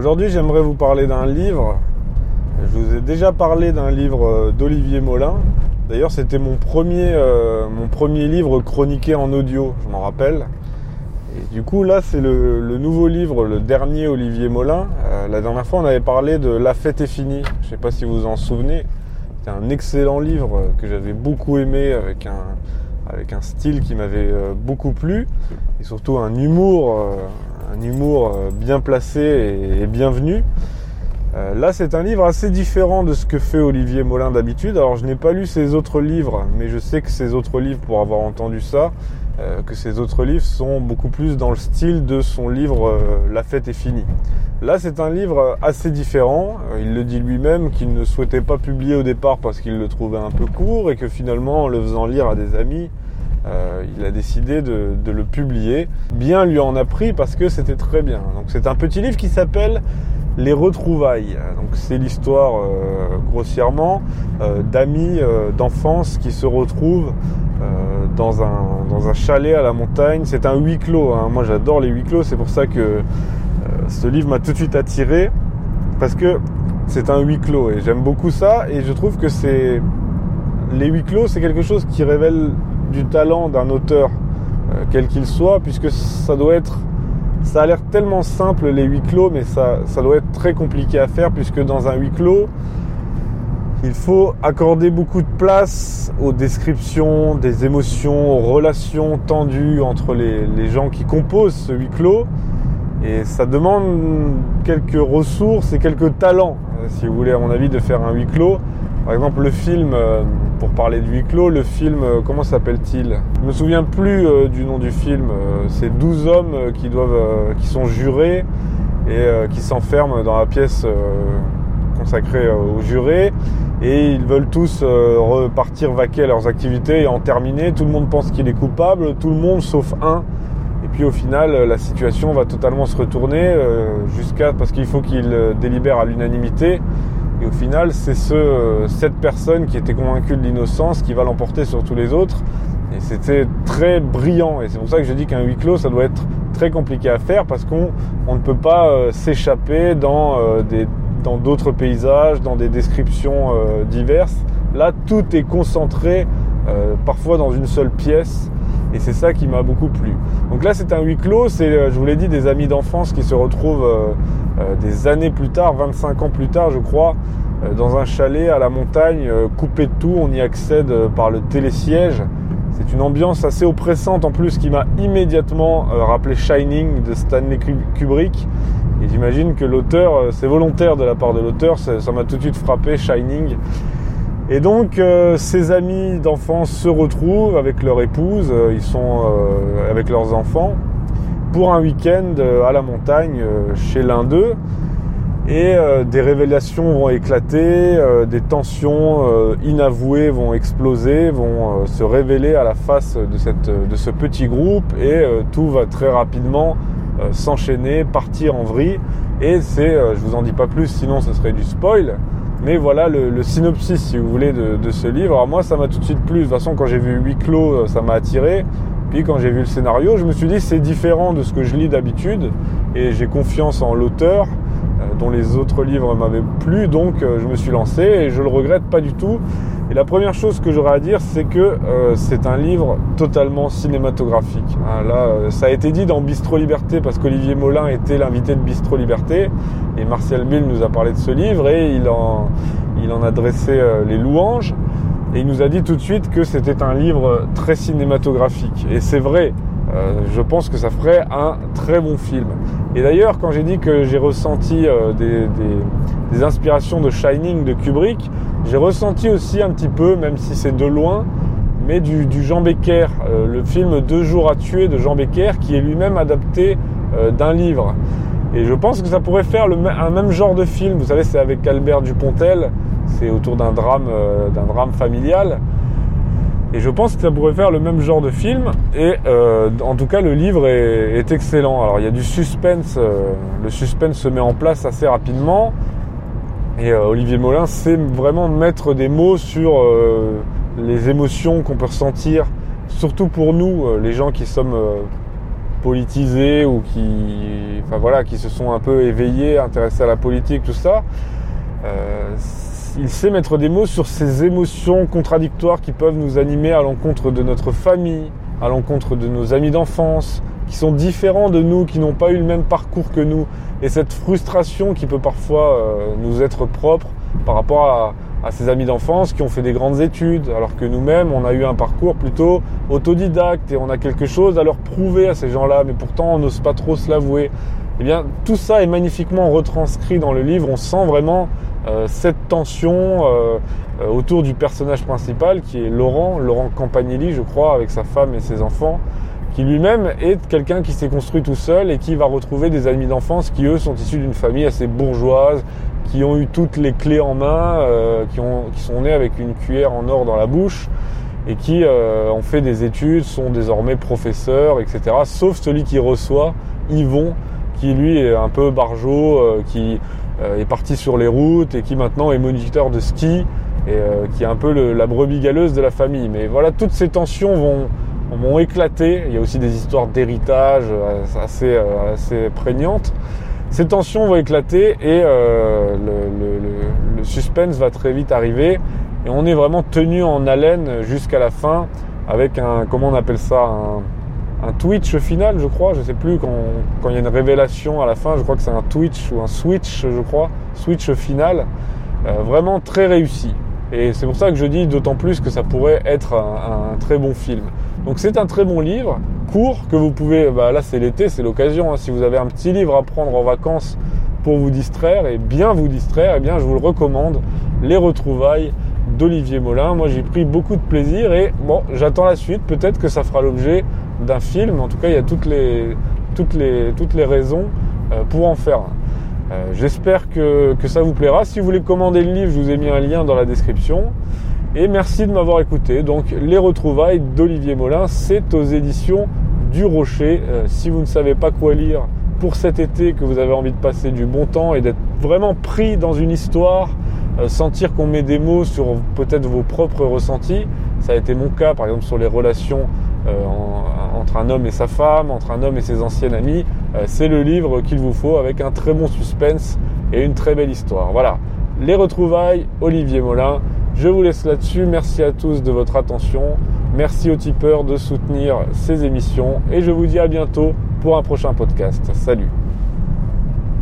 Aujourd'hui, j'aimerais vous parler d'un livre. Je vous ai déjà parlé d'un livre euh, d'Olivier Molin. D'ailleurs, c'était mon premier, euh, mon premier livre chroniqué en audio, je m'en rappelle. Et du coup, là, c'est le, nouveau livre, le dernier Olivier Molin. Euh, la dernière fois, on avait parlé de La fête est finie. Je ne sais pas si vous vous en souvenez. C'était un excellent livre que j'avais beaucoup aimé avec un, avec un style qui m'avait beaucoup plu et surtout un humour, un humour euh, bien placé et, bienvenu. Euh, là, c'est un livre assez différent de ce que fait Olivier Molin d'habitude. Alors, je n'ai pas lu ses autres livres, mais je sais que ses autres livres, pour avoir entendu ça, euh, que ses autres livres sont beaucoup plus dans le style de son livre La fête est finie. Là, c'est un livre assez différent. Il le dit lui-même qu'il ne souhaitait pas publier au départ parce qu'il le trouvait un peu court et que finalement, en le faisant lire à des amis, euh, il a décidé de, le publier. Bien lui en a pris parce que c'était très bien. Donc c'est un petit livre qui s'appelle Les retrouvailles. Donc c'est l'histoire euh, grossièrement euh, d'amis d'enfance qui se retrouvent dans un, dans un chalet à la montagne. C'est un huis clos. Hein. Moi j'adore les huis clos. C'est pour ça que ce livre m'a tout de suite attiré parce que c'est un huis clos et j'aime beaucoup ça et je trouve que c'est les huis clos c'est quelque chose qui révèle du talent d'un auteur, euh, quel qu'il soit, puisque ça doit être. Ça a l'air tellement simple les huis clos, mais ça, ça doit être très compliqué à faire, puisque dans un huis clos, il faut accorder beaucoup de place aux descriptions des émotions, aux relations tendues entre les, les, gens qui composent ce huis clos. Et ça demande quelques ressources et quelques talents, euh, si vous voulez, à mon avis, de faire un huis clos. Par exemple, le film, euh, pour parler de huis clos, le film, euh, comment s'appelle-t-il? Je me souviens plus euh, du nom du film. C'est 12 hommes qui doivent, qui sont jurés et qui s'enferment dans la pièce consacrée aux jurés et ils veulent tous repartir vaquer à leurs activités et en terminer. Tout le monde pense qu'il est coupable, tout le monde sauf un. Et puis au final, la situation va totalement se retourner jusqu'à parce qu'il faut qu'il délibère à l'unanimité. Et au final, c'est ce, euh, cette personne qui était convaincue de l'innocence qui va l'emporter sur tous les autres. Et c'était très brillant. Et c'est pour ça que je dis qu'un huis clos, ça doit être très compliqué à faire parce qu'on on ne peut pas euh, s'échapper dans euh, dans d'autres paysages, dans des descriptions diverses. Là, tout est concentré, parfois dans une seule pièce. Et c'est ça qui m'a beaucoup plu. Donc là, c'est un huis clos. C'est, je vous l'ai dit, des amis d'enfance qui se retrouvent euh, des années plus tard, 25 ans plus tard je crois, euh, dans un chalet à la montagne, euh, coupé de tout, on y accède par le télésiège. C'est une ambiance assez oppressante en plus qui m'a immédiatement rappelé Shining de Stanley Kubrick. Et j'imagine que l'auteur, c'est volontaire de la part de l'auteur, ça m'a tout de suite frappé, Shining. Et donc, ces amis d'enfance se retrouvent avec leur épouse, ils sont avec leurs enfants, pour un week-end euh, à la montagne euh, chez l'un d'eux. Et euh, des révélations vont éclater, des tensions inavouées vont exploser, vont se révéler à la face de ce petit groupe et tout va très rapidement s'enchaîner, partir en vrille. Et c'est, je vous en dis pas plus, sinon ce serait du spoil. Mais voilà le, synopsis, si vous voulez, de, de, ce livre. Alors moi, ça m'a tout de suite plu. De toute façon, quand j'ai vu huis clos, ça m'a attiré. Puis quand j'ai vu le scénario, je me suis dit c'est différent de ce que je lis d'habitude et j'ai confiance en l'auteur euh, dont les autres livres m'avaient plu, donc euh, je me suis lancé et je le regrette pas du tout. Et la première chose que j'aurais à dire, c'est que euh, c'est un livre totalement cinématographique. Hein, là, ça a été dit dans Bistro Liberté parce qu'Olivier Molin était l'invité de Bistro Liberté et Martial Bill nous a parlé de ce livre et il en, il en a dressé les louanges. Et il nous a dit tout de suite que c'était un livre très cinématographique. Et c'est vrai, euh, je pense que ça ferait un très bon film. Et d'ailleurs, quand j'ai dit que j'ai ressenti euh, des, inspirations de Shining de Kubrick, j'ai ressenti aussi un petit peu, même si c'est de loin, mais du, Jean Becker, euh, le film Deux jours à tuer de Jean Becker, qui est lui-même adapté d'un livre. Et je pense que ça pourrait faire un même genre de film. Vous savez, c'est avec Albert Dupontel c'est autour d'un drame, euh, d'un drame familial. Et je pense que ça pourrait faire le même genre de film. Et euh, en tout cas, le livre est, excellent. Alors, il y a du suspense. Euh, le suspense se met en place assez rapidement. Et Olivier Molin sait vraiment mettre des mots sur les émotions qu'on peut ressentir, surtout pour nous, les gens qui sommes politisés ou qui, enfin voilà, qui se sont un peu éveillés, intéressés à la politique, tout ça. Euh, il sait mettre des mots sur ces émotions contradictoires qui peuvent nous animer à l'encontre de notre famille, à l'encontre de nos amis d'enfance, qui sont différents de nous, qui n'ont pas eu le même parcours que nous, et cette frustration qui peut parfois euh, nous être propre par rapport à, à ses amis d'enfance qui ont fait des grandes études, alors que nous-mêmes, on a eu un parcours plutôt autodidacte et on a quelque chose à leur prouver à ces gens-là, mais pourtant on n'ose pas trop se l'avouer. Eh bien, tout ça est magnifiquement retranscrit dans le livre. On sent vraiment euh, cette tension euh, euh, autour du personnage principal qui est Laurent, Laurent Campanelli, je crois, avec sa femme et ses enfants, qui lui-même est quelqu'un qui s'est construit tout seul et qui va retrouver des amis d'enfance qui, eux, sont issus d'une famille assez bourgeoise, qui ont eu toutes les clés en main, euh, qui, ont, qui sont nés avec une cuillère en or dans la bouche et qui euh, ont fait des études, sont désormais professeurs, etc. Sauf celui qui reçoit, Yvon, qui lui est un peu barjot, euh, qui est parti sur les routes et qui maintenant est moniteur de ski et qui est un peu la brebis galeuse de la famille. Mais voilà, toutes ces tensions vont, vont éclater. Il y a aussi des histoires d'héritage assez, assez prégnantes. Ces tensions vont éclater et euh, le, suspense va très vite arriver. Et on est vraiment tenu en haleine jusqu'à la fin avec un comment on appelle ça un, twitch final je crois. Je sais plus quand, il y a une révélation à la fin. Je crois que c'est un twitch ou un switch je crois. Switch final. Euh, vraiment très réussi. Et c'est pour ça que je dis d'autant plus que ça pourrait être un, très bon film. Donc c'est un très bon livre, court, que vous pouvez, bah là c'est l'été, c'est l'occasion, hein. si vous avez un petit livre à prendre en vacances pour vous distraire et bien vous distraire, eh bien je vous le recommande, Les retrouvailles d'Olivier Molin. Moi j'ai pris beaucoup de plaisir et bon, j'attends la suite, peut-être que ça fera l'objet d'un film, en tout cas il y a toutes les, toutes les, toutes les raisons euh, pour en faire. Euh, j'espère que, ça vous plaira. Si vous voulez commander le livre, je vous ai mis un lien dans la description. Et merci de m'avoir écouté. Donc les retrouvailles d'Olivier Molin, c'est aux éditions du Rocher. Euh, si vous ne savez pas quoi lire pour cet été, que vous avez envie de passer du bon temps et d'être vraiment pris dans une histoire, euh, sentir qu'on met des mots sur peut-être vos propres ressentis, ça a été mon cas par exemple sur les relations entre un homme et sa femme, entre un homme et ses anciennes amies, euh, c'est le livre qu'il vous faut avec un très bon suspense et une très belle histoire. Voilà, les retrouvailles, Olivier Molin. Je vous laisse là-dessus. Merci à tous de votre attention. Merci aux tipeurs de soutenir ces émissions et je vous dis à bientôt pour un prochain podcast. Salut